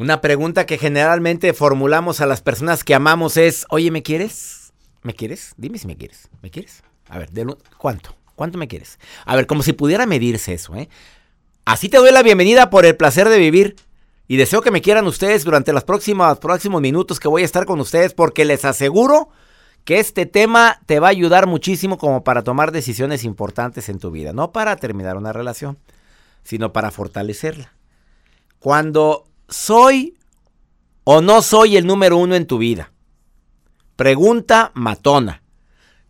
Una pregunta que generalmente formulamos a las personas que amamos es, oye, ¿me quieres? ¿Me quieres? Dime si me quieres. ¿Me quieres? A ver, ¿cuánto? ¿Cuánto me quieres? A ver, como si pudiera medirse eso, ¿eh? Así te doy la bienvenida por el placer de vivir. Y deseo que me quieran ustedes durante los próximos, próximos minutos que voy a estar con ustedes porque les aseguro que este tema te va a ayudar muchísimo como para tomar decisiones importantes en tu vida. No para terminar una relación, sino para fortalecerla. Cuando soy o no soy el número uno en tu vida. Pregunta matona.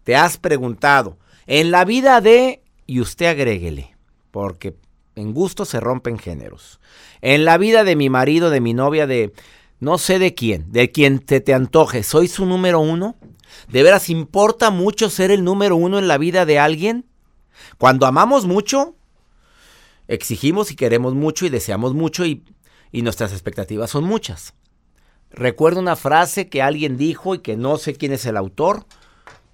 Te has preguntado. En la vida de, y usted agréguele, porque en gusto se rompen géneros. En la vida de mi marido, de mi novia, de no sé de quién, de quien te, te antoje, ¿soy su número uno? ¿De veras importa mucho ser el número uno en la vida de alguien? Cuando amamos mucho, exigimos y queremos mucho y deseamos mucho y, y nuestras expectativas son muchas. Recuerdo una frase que alguien dijo y que no sé quién es el autor.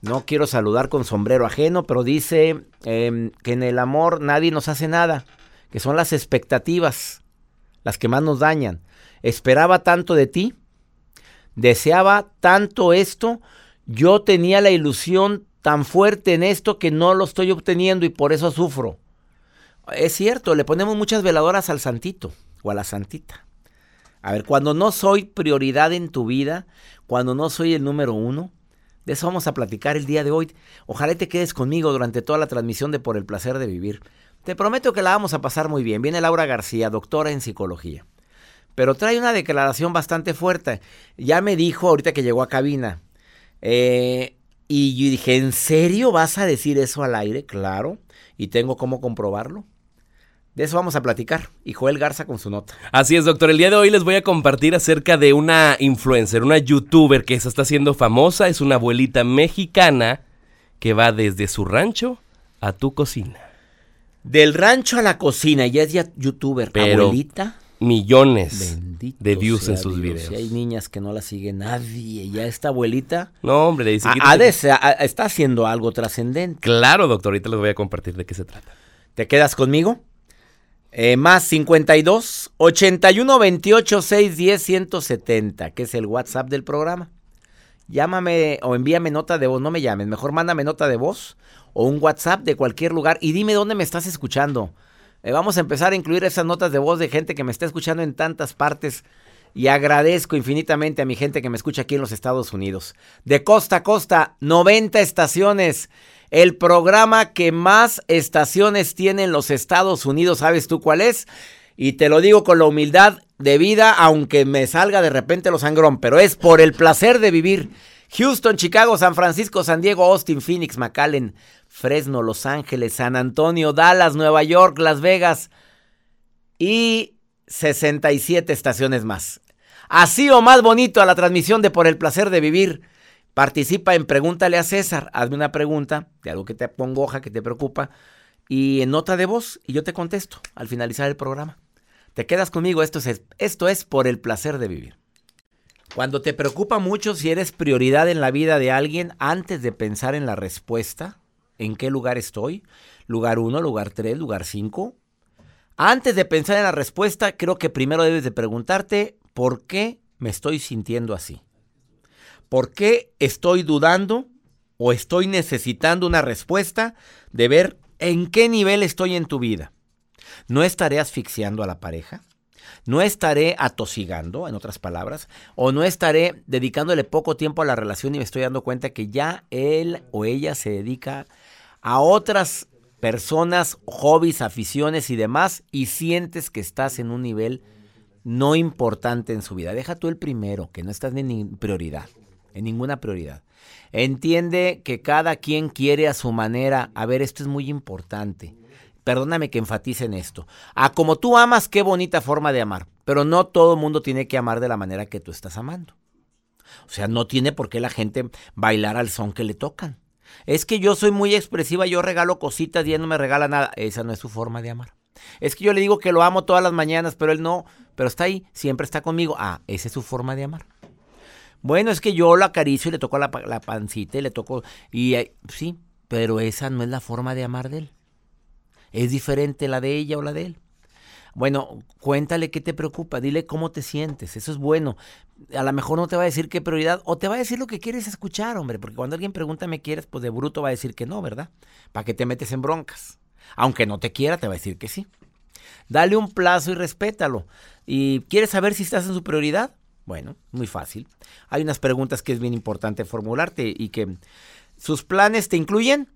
No quiero saludar con sombrero ajeno, pero dice em, que en el amor nadie nos hace nada, que son las expectativas las que más nos dañan. Esperaba tanto de ti, deseaba tanto esto, yo tenía la ilusión tan fuerte en esto que no lo estoy obteniendo y por eso sufro. Es cierto, le ponemos muchas veladoras al santito o a la santita. A ver, cuando no soy prioridad en tu vida, cuando no soy el número uno, de eso vamos a platicar el día de hoy. Ojalá te quedes conmigo durante toda la transmisión de Por el Placer de Vivir. Te prometo que la vamos a pasar muy bien. Viene Laura García, doctora en psicología. Pero trae una declaración bastante fuerte. Ya me dijo ahorita que llegó a cabina. Eh, y yo dije, ¿en serio vas a decir eso al aire? Claro. ¿Y tengo cómo comprobarlo? De eso vamos a platicar. Y Joel Garza con su nota. Así es, doctor. El día de hoy les voy a compartir acerca de una influencer, una youtuber que se está haciendo famosa. Es una abuelita mexicana que va desde su rancho a tu cocina. Del rancho a la cocina, ya es ya youtuber. Pero Abuelita. millones Bendito de views en sus Dios. videos. Y hay niñas que no la sigue nadie. Ya esta abuelita No, hombre, dice ha- que- está haciendo algo trascendente. Claro, doctor. Ahorita les voy a compartir de qué se trata. ¿Te quedas conmigo? Eh, más 52 81 28 610 170, que es el WhatsApp del programa. Llámame o envíame nota de voz, no me llames, mejor mándame nota de voz o un WhatsApp de cualquier lugar y dime dónde me estás escuchando. Eh, vamos a empezar a incluir esas notas de voz de gente que me está escuchando en tantas partes y agradezco infinitamente a mi gente que me escucha aquí en los Estados Unidos. De costa a costa, 90 estaciones. El programa que más estaciones tiene en los Estados Unidos, ¿sabes tú cuál es? Y te lo digo con la humildad de vida, aunque me salga de repente lo sangrón, pero es por el placer de vivir. Houston, Chicago, San Francisco, San Diego, Austin, Phoenix, McAllen, Fresno, Los Ángeles, San Antonio, Dallas, Nueva York, Las Vegas y 67 estaciones más. Así o más bonito a la transmisión de Por el placer de vivir. Participa en Pregúntale a César. Hazme una pregunta de algo que te hoja, que te preocupa, y en nota de voz, y yo te contesto al finalizar el programa. Te quedas conmigo, esto es, esto es Por el placer de vivir. Cuando te preocupa mucho si eres prioridad en la vida de alguien, antes de pensar en la respuesta, ¿en qué lugar estoy? ¿Lugar 1, lugar 3, lugar 5? Antes de pensar en la respuesta, creo que primero debes de preguntarte por qué me estoy sintiendo así. ¿Por qué estoy dudando o estoy necesitando una respuesta de ver en qué nivel estoy en tu vida? ¿No estaré asfixiando a la pareja? ¿No estaré atosigando, en otras palabras? ¿O no estaré dedicándole poco tiempo a la relación y me estoy dando cuenta que ya él o ella se dedica a otras personas, hobbies, aficiones y demás, y sientes que estás en un nivel no importante en su vida. Deja tú el primero, que no estás en prioridad, en ninguna prioridad. Entiende que cada quien quiere a su manera. A ver, esto es muy importante. Perdóname que enfatice en esto. A como tú amas, qué bonita forma de amar. Pero no todo el mundo tiene que amar de la manera que tú estás amando. O sea, no tiene por qué la gente bailar al son que le tocan. Es que yo soy muy expresiva, yo regalo cositas y él no me regala nada. Esa no es su forma de amar. Es que yo le digo que lo amo todas las mañanas, pero él no, pero está ahí, siempre está conmigo. Ah, esa es su forma de amar. Bueno, es que yo lo acaricio y le toco la, pancita y le toco... Y eh, sí, pero esa no es la forma de amar de él. Es diferente la de ella o la de él. Bueno, cuéntale qué te preocupa, dile cómo te sientes, eso es bueno. A lo mejor no te va a decir qué prioridad, o te va a decir lo que quieres escuchar, hombre, porque cuando alguien pregunta me quieres, pues de bruto va a decir que no, ¿verdad? ¿Para qué te metes en broncas? Aunque no te quiera, te va a decir que sí. Dale un plazo y respétalo. ¿Y quieres saber si estás en su prioridad? Bueno, muy fácil. Hay unas preguntas que es bien importante formularte y que sus planes te incluyen.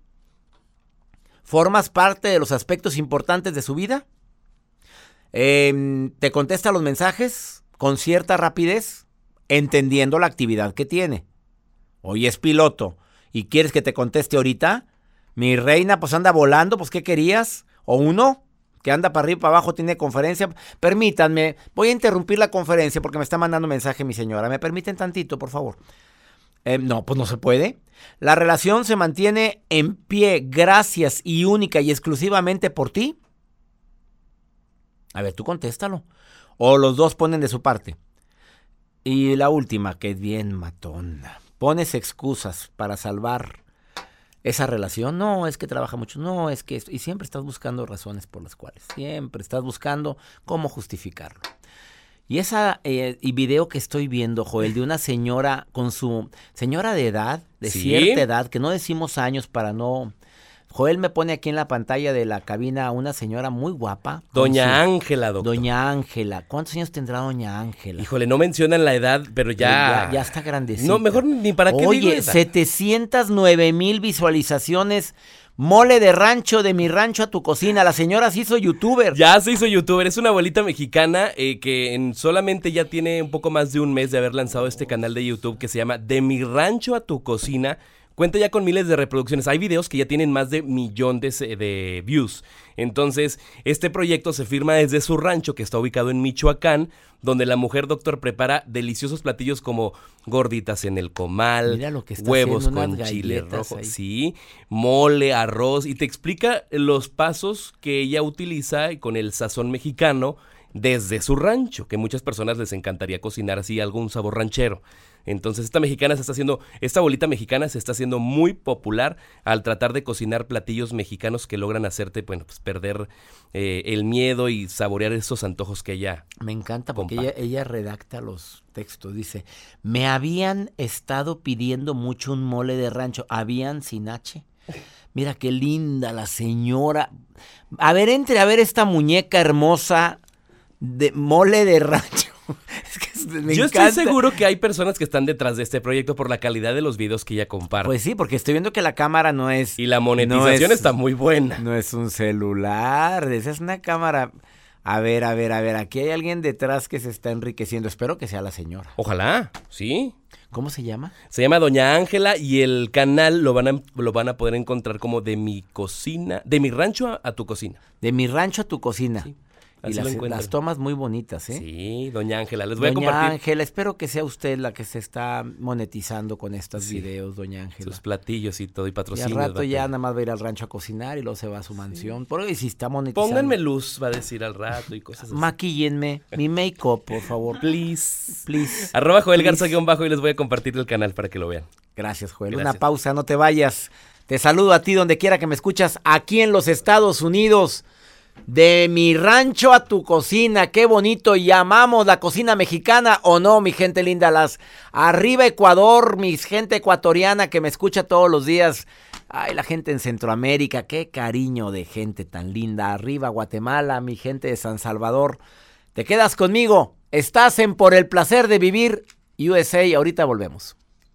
¿Formas parte de los aspectos importantes de su vida? Em, te contesta los mensajes con cierta rapidez, entendiendo la actividad que tiene. Hoy es piloto y quieres que te conteste ahorita. Mi reina, pues anda volando, pues ¿qué querías? O uno que anda para arriba y para abajo, tiene conferencia. Permítanme, voy a interrumpir la conferencia porque me está mandando mensaje mi señora. ¿Me permiten tantito, por favor? Em, no, pues no se puede. La relación se mantiene en pie gracias y única y exclusivamente por ti. A ver, tú contéstalo. O los dos ponen de su parte. Y la última, que bien matona. Pones excusas para salvar esa relación. No, es que trabaja mucho. No, es que... Y siempre estás buscando razones por las cuales. Siempre estás buscando cómo justificarlo. Y esa eh, y video que estoy viendo, Joel, de una señora con su señora de edad, de cierta edad, que no decimos años para no Joel me pone aquí en la pantalla de la cabina a una señora muy guapa. Doña Ángela, doctor. Doña Ángela. ¿Cuántos años tendrá Doña Ángela? Híjole, no mencionan la edad, pero ya... ya, está grandecita. No, mejor ni para qué Oye, 709 mil visualizaciones. Mole de rancho, de mi rancho a tu cocina. La señora se hizo youtuber. Ya se hizo youtuber. Es una abuelita mexicana eh, que en solamente ya tiene un poco más de un mes de haber lanzado este canal de YouTube que se llama De mi rancho a tu cocina Cuenta ya con miles de reproducciones. Hay videos que ya tienen más de millones de views. Entonces, este proyecto se firma desde su rancho que está ubicado en Michoacán, donde la mujer doctor prepara deliciosos platillos como gorditas en el comal, huevos con chile rojo, sí, mole, arroz y te explica los pasos que ella utiliza con el sazón mexicano desde su rancho, que muchas personas les encantaría cocinar así algún sabor ranchero. Entonces esta mexicana se está haciendo, esta bolita mexicana se está haciendo muy popular al tratar de cocinar platillos mexicanos que logran hacerte, bueno, pues perder eh, el miedo y saborear esos antojos que ella. Me encanta porque ella, ella redacta los textos. Dice, me habían estado pidiendo mucho un mole de rancho. Habían sin H. Mira qué linda la señora. A ver, entre a ver esta muñeca hermosa de mole de rancho. Yo estoy seguro que hay personas que están detrás de este proyecto por la calidad de los videos que ella comparte. Pues sí, porque estoy viendo que la cámara no es. Y la monetización está muy buena. No es un celular, esa es una cámara. A ver, a ver, a ver, aquí hay alguien detrás que se está enriqueciendo. Espero que sea la señora. Ojalá, sí. ¿Cómo se llama? Se llama Doña Ángela y el canal lo van a, lo van a poder encontrar como de mi cocina, de mi rancho a, tu cocina. De mi rancho a tu cocina. Y Así lo las, tomas muy bonitas, ¿eh? Sí, doña Ángela, les voy a Doña compartir Ángela, espero que sea usted la que se está monetizando con estos Sí. videos, doña Ángela. sus platillos y todo, y Y al patrocinios. rato ya nada más va a ir al rancho a cocinar y luego se va a su mansión. Porque si está monetizando. Pónganme luz, va a decir al rato y cosas así. Maquíllenme mi make-up, por favor. Please. Please. Arroba Joel Please. Garza guion bajo y les voy a compartir el canal para que lo vean. Gracias, Joel. Gracias. Una pausa, no te vayas. Te saludo a ti donde quiera que me escuchas, aquí en los Estados Unidos. De mi rancho a tu cocina, qué bonito, llamamos la cocina mexicana o no, mi gente linda, las arriba Ecuador, mi gente ecuatoriana que me escucha todos los días, ay, la gente en Centroamérica, qué cariño de gente tan linda, arriba Guatemala, mi gente de San Salvador, te quedas conmigo, estás en Por el Placer de Vivir USA, ahorita volvemos.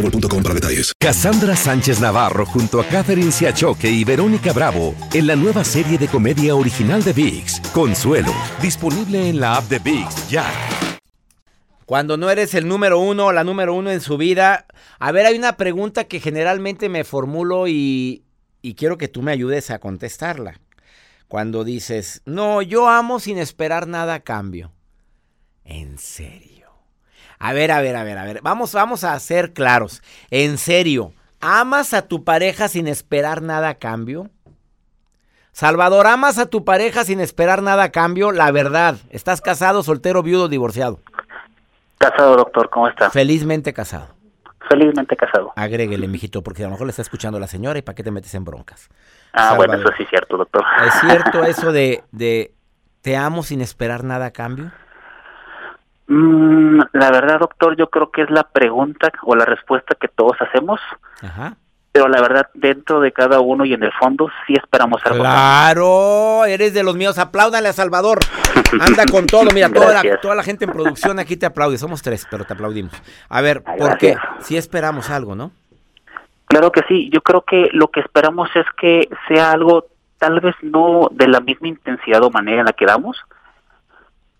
boostmobile.com para detalles. Cassandra Sánchez Navarro junto a Catherine Siachoque y Verónica Bravo en la nueva serie de comedia original de VIX, Consuelo, disponible en la app de VIX ya. Cuando no eres el número uno o la número uno en su vida. A ver, hay una pregunta que generalmente me formulo y, y quiero que tú me ayudes a contestarla. Cuando dices, no, yo amo sin esperar nada a cambio. En serio. A ver, a ver, a ver, a ver. Vamos, vamos a ser claros. En serio, ¿amas a tu pareja sin esperar nada a cambio? Salvador, ¿amas a tu pareja sin esperar nada a cambio? La verdad, ¿estás casado, soltero, viudo, divorciado? Casado, doctor, ¿cómo está? Felizmente casado. Felizmente casado. Agréguele, mijito, porque a lo mejor le está escuchando la señora y para qué te metes en broncas. Ah, bueno, eso sí es cierto, doctor. ¿Es cierto eso de, de te amo sin esperar nada a cambio? Mm, la verdad, doctor, yo creo que es la pregunta o la respuesta que todos hacemos, Ajá. pero la verdad, dentro de cada uno y en el fondo, sí esperamos algo. Claro, eres de los míos. Apláudale a Salvador. Anda con todo. Mira, toda la, toda la gente en producción aquí te aplaude. Somos tres, pero te aplaudimos. A ver, Ay, ¿por qué? gracias. Si esperamos algo, ¿no? Claro que sí, yo creo que lo que esperamos es que sea algo tal vez no de la misma intensidad o manera en la que damos,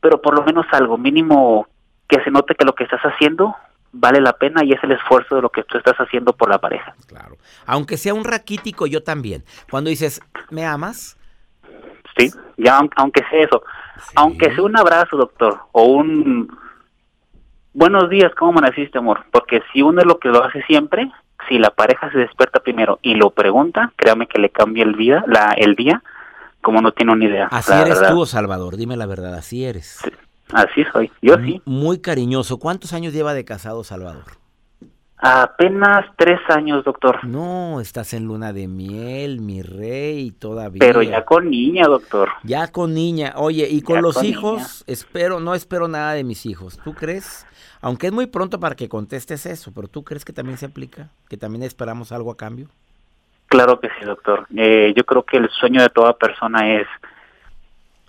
pero por lo menos algo mínimo que se note que lo que estás haciendo vale la pena y es el esfuerzo de lo que tú estás haciendo por la pareja. Claro. Aunque sea un raquítico, yo también. Cuando dices, ¿me amas? Sí, ya aun- aunque sea eso, aunque sea un abrazo, doctor, o un buenos días, ¿cómo amaneciste, amor? Porque si uno es lo que lo hace siempre, si la pareja se despierta primero y lo pregunta, créame que le cambia el vida, la el día, como no tiene una idea. Así eres verdad. tú, Salvador. Dime la verdad, así eres. Así soy, yo sí. Muy cariñoso. ¿Cuántos años lleva de casado Salvador? Apenas tres años, doctor, No, estás en luna de miel, mi rey, todavía. pero ya con niña, doctor. Ya con niña. Oye, y con Ya los con hijos, niña. espero, no espero nada de mis hijos. ¿Tú crees? Aunque es muy pronto para que contestes eso, pero ¿tú crees que también se aplica? ¿Que también esperamos algo a cambio? Claro que sí, doctor. Eh, yo creo que el sueño de toda persona es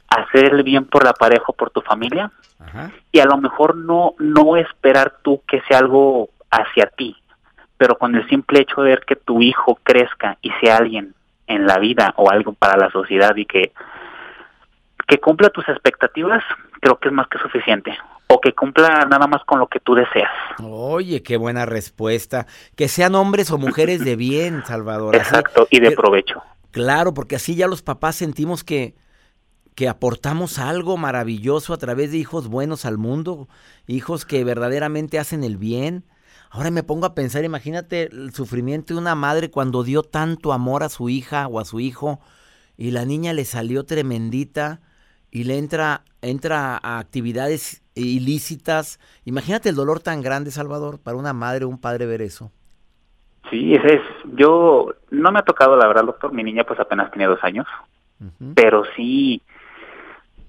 hacer el bien por la pareja o por tu familia Ajá. y a lo mejor no no esperar tú que sea algo hacia ti, pero con el simple hecho de ver que tu hijo crezca y sea alguien en la vida o algo para la sociedad y que que cumpla tus expectativas, creo que es más que suficiente. O que cumpla nada más con lo que tú deseas. Oye, qué buena respuesta. Que sean hombres o mujeres de bien, Salvador. Así- Exacto, y de que- provecho. Claro, porque así ya los papás sentimos que, que aportamos algo maravilloso a través de hijos buenos al mundo, hijos que verdaderamente hacen el bien. Ahora me pongo a pensar, imagínate el sufrimiento de una madre cuando dio tanto amor a su hija o a su hijo y la niña le salió tremendita y le entra, entra a actividades ilícitas. Imagínate el dolor tan grande, Salvador, para una madre o un padre ver eso. Sí, ese es. Yo no me ha tocado, la verdad, doctor. Mi niña, pues apenas tenía dos años. Pero sí,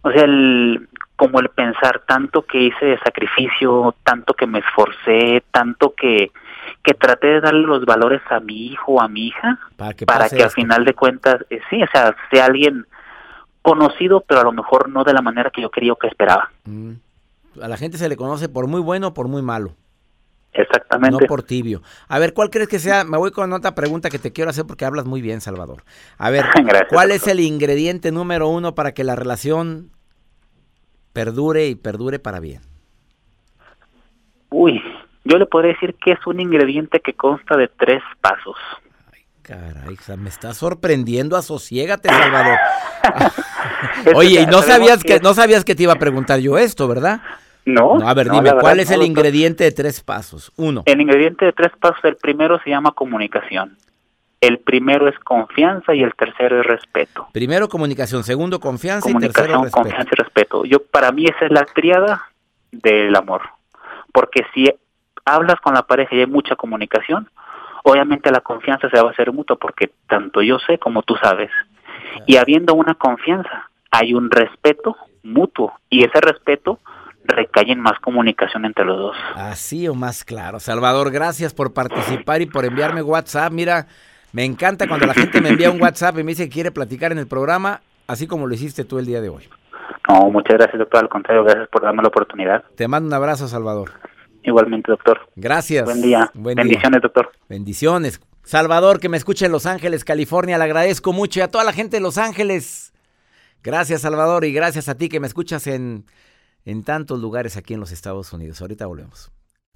o sea, el, como el pensar tanto que hice de sacrificio, tanto que me esforcé, tanto que, que traté de darle los valores a mi hijo o a mi hija, Para que, para que al final de cuentas, eh, sí, o sea, sea alguien conocido, pero a lo mejor no de la manera que yo quería o que esperaba. Mm. A la gente se le conoce por muy bueno o por muy malo. Exactamente. No por tibio. A ver, ¿cuál crees que sea? Me voy con otra pregunta que te quiero hacer porque hablas muy bien, Salvador. A ver, Gracias, ¿cuál es el ingrediente número uno para que la relación perdure y perdure para bien? Uy, yo le podría decir que es un ingrediente que consta de tres pasos. Caray, me está sorprendiendo, asosiégate, Salvador. Oye, y no sabías que no sabías que te iba a preguntar yo esto, ¿verdad? No. a ver, no, dime, ¿cuál es no, el ingrediente de tres pasos? Uno. El ingrediente de tres pasos, el primero se llama comunicación. El primero es confianza y el tercero es respeto. Primero comunicación, segundo confianza y tercero Comunicación, respeto. confianza y respeto. Yo para mí esa es la triada del amor. Porque si hablas con la pareja y hay mucha comunicación, obviamente la confianza se va a hacer mutua porque tanto yo sé como tú sabes. Y habiendo una confianza, hay un respeto mutuo y ese respeto recae en más comunicación entre los dos. Así o más claro. Salvador, gracias por participar y por enviarme WhatsApp. Mira, me encanta cuando la gente me envía un WhatsApp y me dice que quiere platicar en el programa, así como lo hiciste tú el día de hoy. No, muchas gracias, doctor. Al contrario, gracias por darme la oportunidad. Te mando un abrazo, Salvador. Igualmente, doctor. Gracias. Buen día. Buen día. Bendiciones, doctor. Bendiciones. Salvador, que me escucha en Los Ángeles, California, le agradezco mucho. Y a toda la gente de Los Ángeles, gracias, Salvador, y gracias a ti que me escuchas en, en tantos lugares aquí en los Estados Unidos. Ahorita volvemos.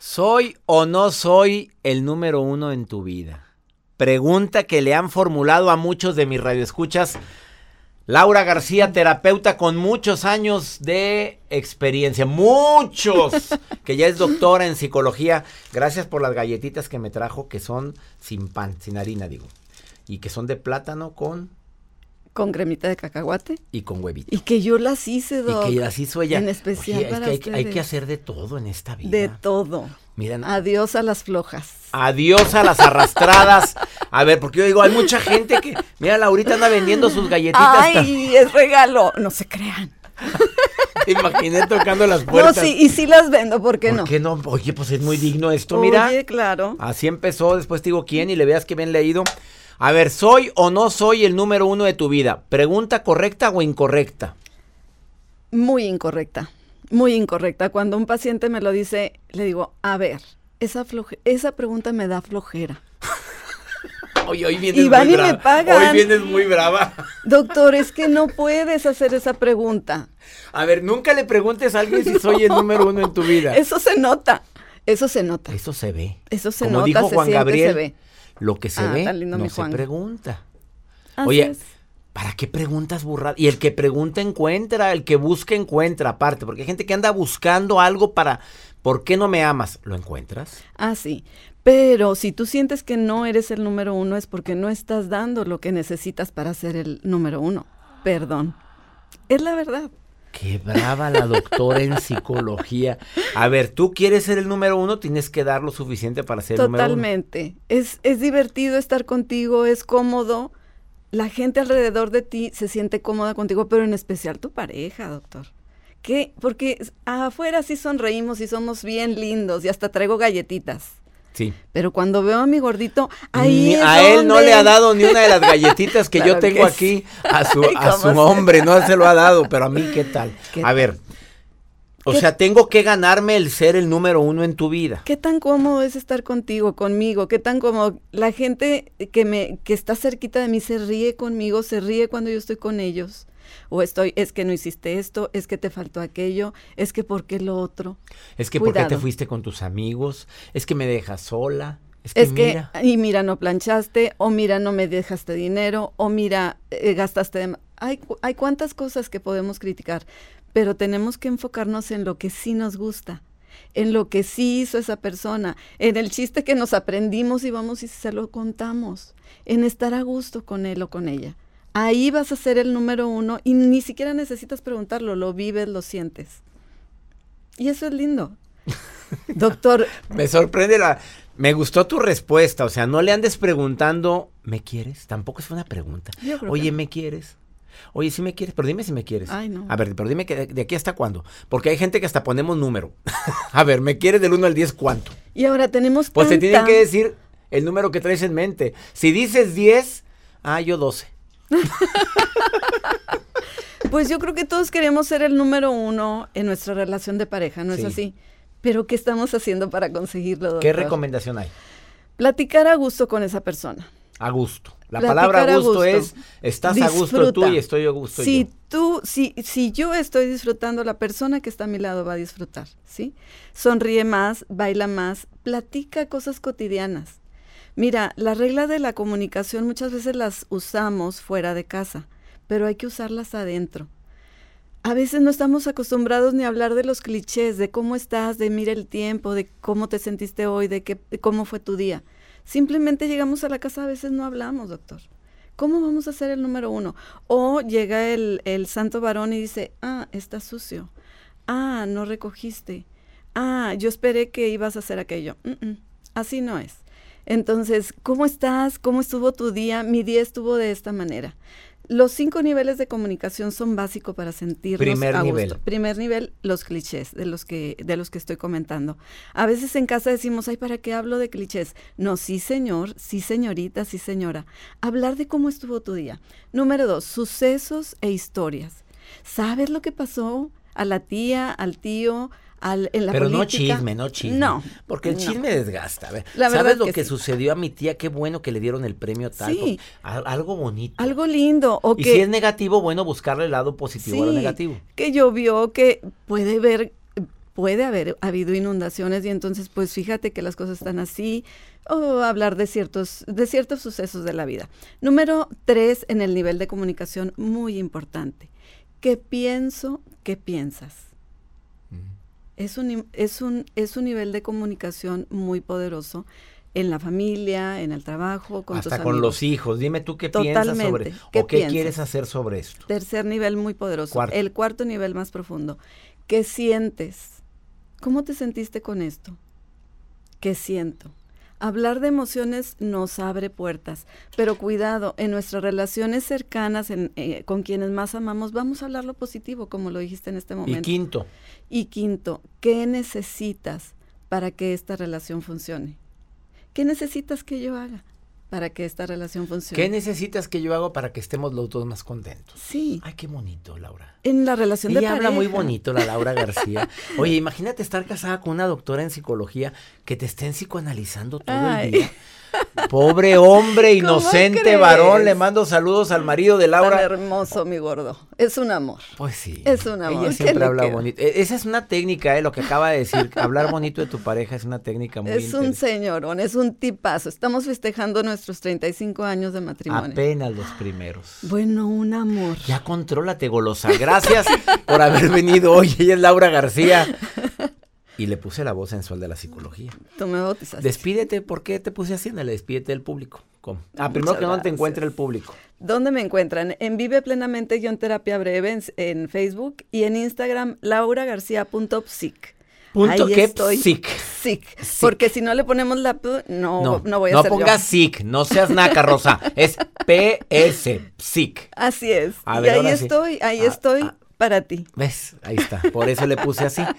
¿Soy o no soy el número uno en tu vida? Pregunta que le han formulado a muchos de mis radioescuchas. Laura García, terapeuta con muchos años de experiencia, muchos, que ya es doctora en psicología. Gracias por las galletitas que me trajo, que son sin pan, sin harina, digo. Y que son de plátano con Con cremita de cacahuate. y con huevito. Y que yo las hice, Doc. Y que las hizo ella. En especial Oye, es para que hay, que hacer de todo en esta vida. De todo. Mira, Adiós a las flojas. Adiós a las arrastradas. A ver, porque yo digo, hay mucha gente que. Mira, Laurita anda vendiendo sus galletitas. Ay, es regalo. No se crean. Te imaginé tocando las No, puertas. sí, y sí las vendo, ¿por qué ¿Por no? qué no? Oye, pues es muy digno esto, mira. Oye, claro. Así empezó, después te digo quién y le veas que bien leído. A ver, ¿soy o no soy el número uno de tu vida? ¿Pregunta correcta o incorrecta? Muy incorrecta, muy incorrecta. Cuando un paciente me lo dice, le digo, a ver, esa, floje- esa pregunta me da flojera. Oye, hoy vienes Y van y me pagan. Hoy vienes muy brava. Doctor, es que no puedes hacer esa pregunta. A ver, nunca le preguntes a alguien si soy el número uno en tu vida. Eso se nota, eso se nota. Eso se ve. Eso se Como nota, dijo se Juan siente, Gabriel, se ve. Lo que se Ah, ve no se Juan. pregunta. Así Oye, es. ¿para qué preguntas burradas? Y el que pregunta encuentra, el que busca encuentra, aparte, porque hay gente que anda buscando algo para, ¿por qué no me amas? ¿Lo encuentras? Ah, sí. Pero si tú sientes que no eres el número uno es porque no estás dando lo que necesitas para ser el número uno. Perdón. Es la verdad. Qué brava la doctora en psicología. A ver, tú quieres ser el número uno, tienes que dar lo suficiente para ser el número uno. Totalmente. Es, es divertido estar contigo, es cómodo. La gente alrededor de ti se siente cómoda contigo, pero en especial tu pareja, doctor. ¿Qué? Porque afuera sí sonreímos y somos bien lindos y hasta traigo galletitas. Sí. Pero cuando veo a mi gordito, ahí Ni- es a él no le ha dado ni una de las galletitas que yo tengo que aquí a su, Ay, a ¿cómo su hombre, no se lo ha dado, pero a mí qué tal. ¿Qué a ver, o ¿Qué- sea, tengo que ganarme el ser el número uno en tu vida. ¿Qué tan cómodo es estar contigo, conmigo? ¿Qué tan cómodo? La gente que me que está cerquita de mí se ríe conmigo, se ríe cuando yo estoy con ellos. O estoy, es que no hiciste esto, es que te faltó aquello, es que por qué lo otro. Es que ¿por qué te Cuidado. fuiste con tus amigos? Es que me dejas sola. Es que, Es que, mira. y mira, no planchaste, o mira, no me dejaste dinero, o mira, eh, gastaste. de Hay, hay cuantas cosas que podemos criticar, pero tenemos que enfocarnos en lo que sí nos gusta, en lo que sí hizo esa persona, en el chiste que nos aprendimos y vamos y se lo contamos, en estar a gusto con él o con ella. Ahí vas a ser el número uno y ni siquiera necesitas preguntarlo, lo vives, lo sientes. Y eso es lindo. Doctor, Me sorprende la... Me gustó tu respuesta, o sea, no le andes preguntando, ¿me quieres? Tampoco es una pregunta. Oye, ¿me quieres? Oye, sí me quieres, pero dime si me quieres. Ay, no. A ver, pero dime que de, de aquí hasta cuándo. Porque hay gente que hasta ponemos número. a ver, ¿me quieres del 1 al 10 cuánto? y ahora tenemos Pues te tienen tanta- que decir el número que traes en mente. Si dices 10, ah, yo 12. Pues yo creo que todos queremos ser el número uno en nuestra relación de pareja, ¿no es Sí. así? Pero ¿qué estamos haciendo para conseguirlo, doctor? ¿Qué recomendación hay? Platicar a gusto con esa persona. A gusto. La Platicar palabra a gusto, es, estás a gusto tú y estoy a gusto si yo. tú, si, si yo estoy disfrutando, la persona que está a mi lado va a disfrutar, ¿sí? Sonríe más, baila más, platica cosas cotidianas. Mira, la regla de la comunicación muchas veces las usamos fuera de casa, pero hay que usarlas adentro. A veces no estamos acostumbrados ni a hablar de los clichés, de cómo estás, de mira el tiempo, de cómo te sentiste hoy, de, qué, cómo fue tu día. Simplemente llegamos a la casa, a veces no hablamos, doctor. ¿Cómo vamos a ser el número uno? O llega el, el santo varón y dice, ah, está sucio. Ah, no recogiste. Ah, yo esperé que ibas a hacer aquello. Mm, mm, así no es. Entonces, ¿cómo estás? ¿Cómo estuvo tu día? Mi día estuvo de esta manera. Los cinco niveles de comunicación son básicos para sentirnos Primer a gusto. nivel. Primer nivel, los clichés de los que de los que estoy comentando. A veces en casa decimos, ay, ¿para qué hablo de clichés? No, sí, señor, sí, señorita, sí, señora. Hablar de cómo estuvo tu día. Número dos, sucesos e historias. ¿Sabes lo que pasó a la tía, al tío, al, en la Pero no chisme, no chisme. No. Porque el no. chisme desgasta. A ver, La verdad ¿Sabes lo que que, sí. sucedió a mi tía? Qué bueno que le dieron el premio tal. Sí. Al- algo bonito. Algo lindo. O y que, si es negativo, bueno, buscarle el lado positivo a lo Sí, negativo. Que llovió, que puede haber, puede haber habido inundaciones y entonces pues fíjate que las cosas están así o hablar de ciertos, de ciertos sucesos de la vida. Número tres en el nivel de comunicación muy importante. ¿Qué pienso? ¿Qué piensas? Es un, es, un, es un nivel de comunicación muy poderoso en la familia, en el trabajo, con tus Hasta con amigos. los hijos. Dime tú qué piensas sobre. ¿Qué o qué piensas? quieres hacer sobre esto. Tercer nivel muy poderoso. Cuarto. El cuarto nivel más profundo. ¿Qué sientes? ¿Cómo te sentiste con esto? ¿Qué siento? Hablar de emociones nos abre puertas, pero cuidado, en nuestras relaciones cercanas, en, eh, con quienes más amamos, vamos a hablar lo positivo, como lo dijiste en este momento. Y quinto. Y quinto, ¿qué necesitas para que esta relación funcione? ¿Qué necesitas que yo haga? Para que esta relación funcione. ¿Qué necesitas que yo haga para que estemos los dos más contentos? Sí. Ay, qué bonito, Laura. En la relación Ella de habla pareja. muy bonito, la Laura García. Oye, imagínate estar casada con una doctora en psicología que te estén psicoanalizando todo Ay. el día. Pobre hombre, ¿Cómo inocente crees? varón. Le mando saludos al marido de Tan Laura. hermoso, mi gordo. Es un amor. Pues sí. Es un amor. Ella ¿Qué siempre habla bonito. E- Esa es una técnica, eh, lo que acaba de decir. Hablar bonito de tu pareja es una técnica muy Es un señorón, es un tipazo. Estamos festejando nuestros 35 años de matrimonio. Apenas los primeros. Bueno, un amor. Ya contrólate, golosa. Gracias por haber venido hoy. Ella es Laura García. Y le puse la voz sensual de la psicología. Tú me bautizaste. Despídete, ¿por qué te puse así? Ándale, despídete del público. ¿Cómo? Ah, primero Muchas que no te gracias. encuentre el público. ¿Dónde me encuentran? En Vive Plenamente Guión Terapia Breve en, en Facebook y en Instagram lauragarcia.psic. Punto Ahí que estoy. psic. Sic. Porque si no le ponemos la P, no, no, voy a no pongas yo. SIC, no seas naca, Rosa. Es PS, PSIC. Así es. A y ver, ahí sí. estoy, ahí Ah, estoy para ti. ¿Ves? Ahí está. Por eso le puse así.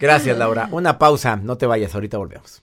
Gracias, Laura. Una pausa. No te vayas, ahorita volvemos.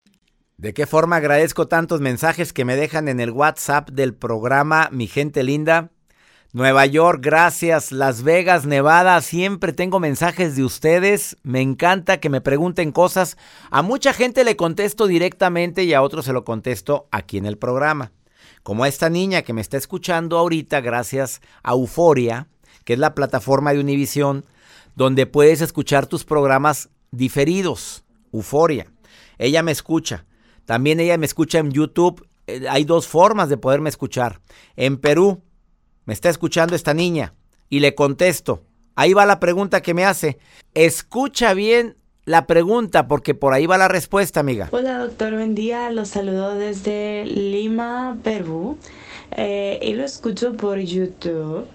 ¿De qué forma agradezco tantos mensajes que me dejan en el WhatsApp del programa Mi Gente Linda? Nueva York, gracias. Las Vegas, Nevada, siempre tengo mensajes de ustedes. Me encanta que me pregunten cosas. A mucha gente le contesto directamente y a otros se lo contesto aquí en el programa. Como a esta niña que me está escuchando ahorita gracias a Euforia, que es la plataforma de Univisión, donde puedes escuchar tus programas diferidos. Euforia. Ella me escucha. También ella me escucha en YouTube. Eh, hay dos formas de poderme escuchar. En Perú me está escuchando esta niña y le contesto. Ahí va la pregunta que me hace. Escucha bien la pregunta porque por ahí va la respuesta, amiga. Hola doctor, buen día. Los saludo desde Lima, Perú. Eh, y lo escucho por YouTube.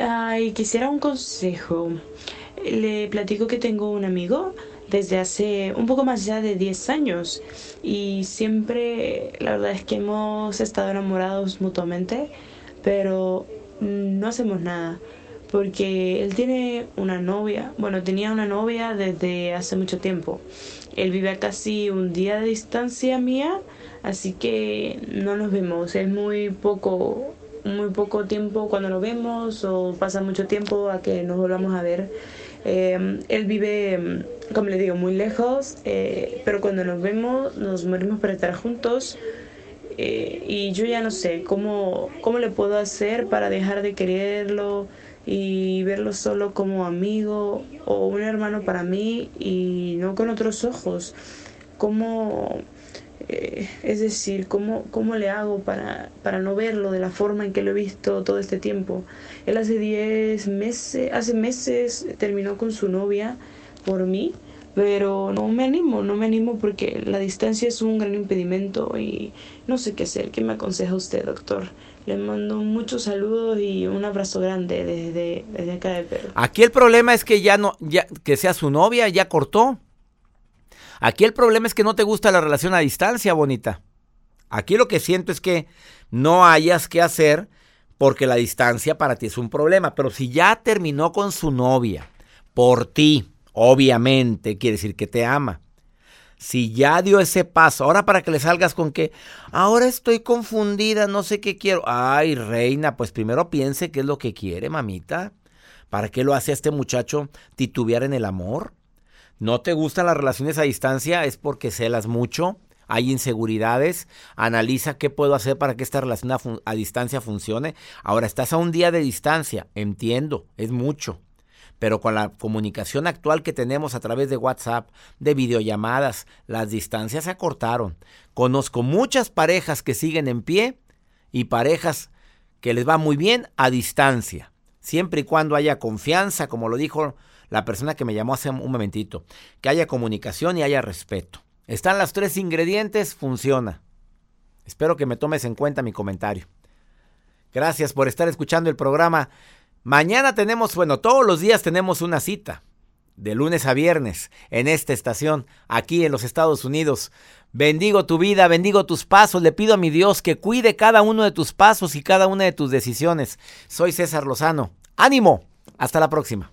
Ay, quisiera un consejo. Le platico que tengo un amigo desde hace un poco más ya de 10 años y siempre la verdad es que hemos estado enamorados mutuamente, pero no hacemos nada porque él tiene una novia, bueno, tenía una novia desde hace mucho tiempo. Él vive a casi un día de distancia mía, así que no nos vemos, es muy poco muy poco tiempo cuando nos vemos o pasa mucho tiempo a que nos volvamos a ver. Eh, él vive, como le digo, muy lejos, eh, pero cuando nos vemos nos morimos para estar juntos. Eh, y yo ya no sé cómo, cómo le puedo hacer para dejar de quererlo y verlo solo como amigo o un hermano para mí y no con otros ojos. ¿Cómo, Eh, es decir, ¿cómo, ¿cómo le hago para, para no verlo de la forma en que lo he visto todo este tiempo? Él hace 10 meses, hace meses terminó con su novia por mí, pero no me animo, no me animo porque la distancia es un gran impedimento y no sé qué hacer. ¿Qué me aconseja usted, doctor? Le mando muchos saludos y un abrazo grande desde, desde acá de Perú. Aquí el problema es que ya no, ya, que sea su novia, ya cortó. Aquí el problema es que no te gusta la relación a distancia, bonita. Aquí lo que siento es que no hayas que hacer porque la distancia para ti es un problema. Pero si ya terminó con su novia, por ti, obviamente, quiere decir que te ama. Si ya dio ese paso, ahora para que le salgas con que, ahora estoy confundida, no sé qué quiero. Ay, reina, pues primero piense qué es lo que quiere, mamita. ¿Para qué lo hace este muchacho titubear en el amor? No te gustan las relaciones a distancia, es porque celas mucho, hay inseguridades, analiza qué puedo hacer para que esta relación a, distancia funcione. Ahora, estás a un día de distancia, entiendo, es mucho. Pero con la comunicación actual que tenemos a través de WhatsApp, de videollamadas, las distancias se acortaron. Conozco muchas parejas que siguen en pie y parejas que les va muy bien a distancia, siempre y cuando haya confianza, como lo dijo la persona que me llamó hace un momentito. Que haya comunicación y haya respeto. Están los tres ingredientes, funciona. Espero que me tomes en cuenta mi comentario. Gracias por estar escuchando el programa. Mañana tenemos, bueno, todos los días tenemos una cita, de lunes a viernes, en esta estación, aquí en los Estados Unidos. Bendigo tu vida, bendigo tus pasos. Le pido a mi Dios que cuide cada uno de tus pasos y cada una de tus decisiones. Soy César Lozano. Ánimo. Hasta la próxima.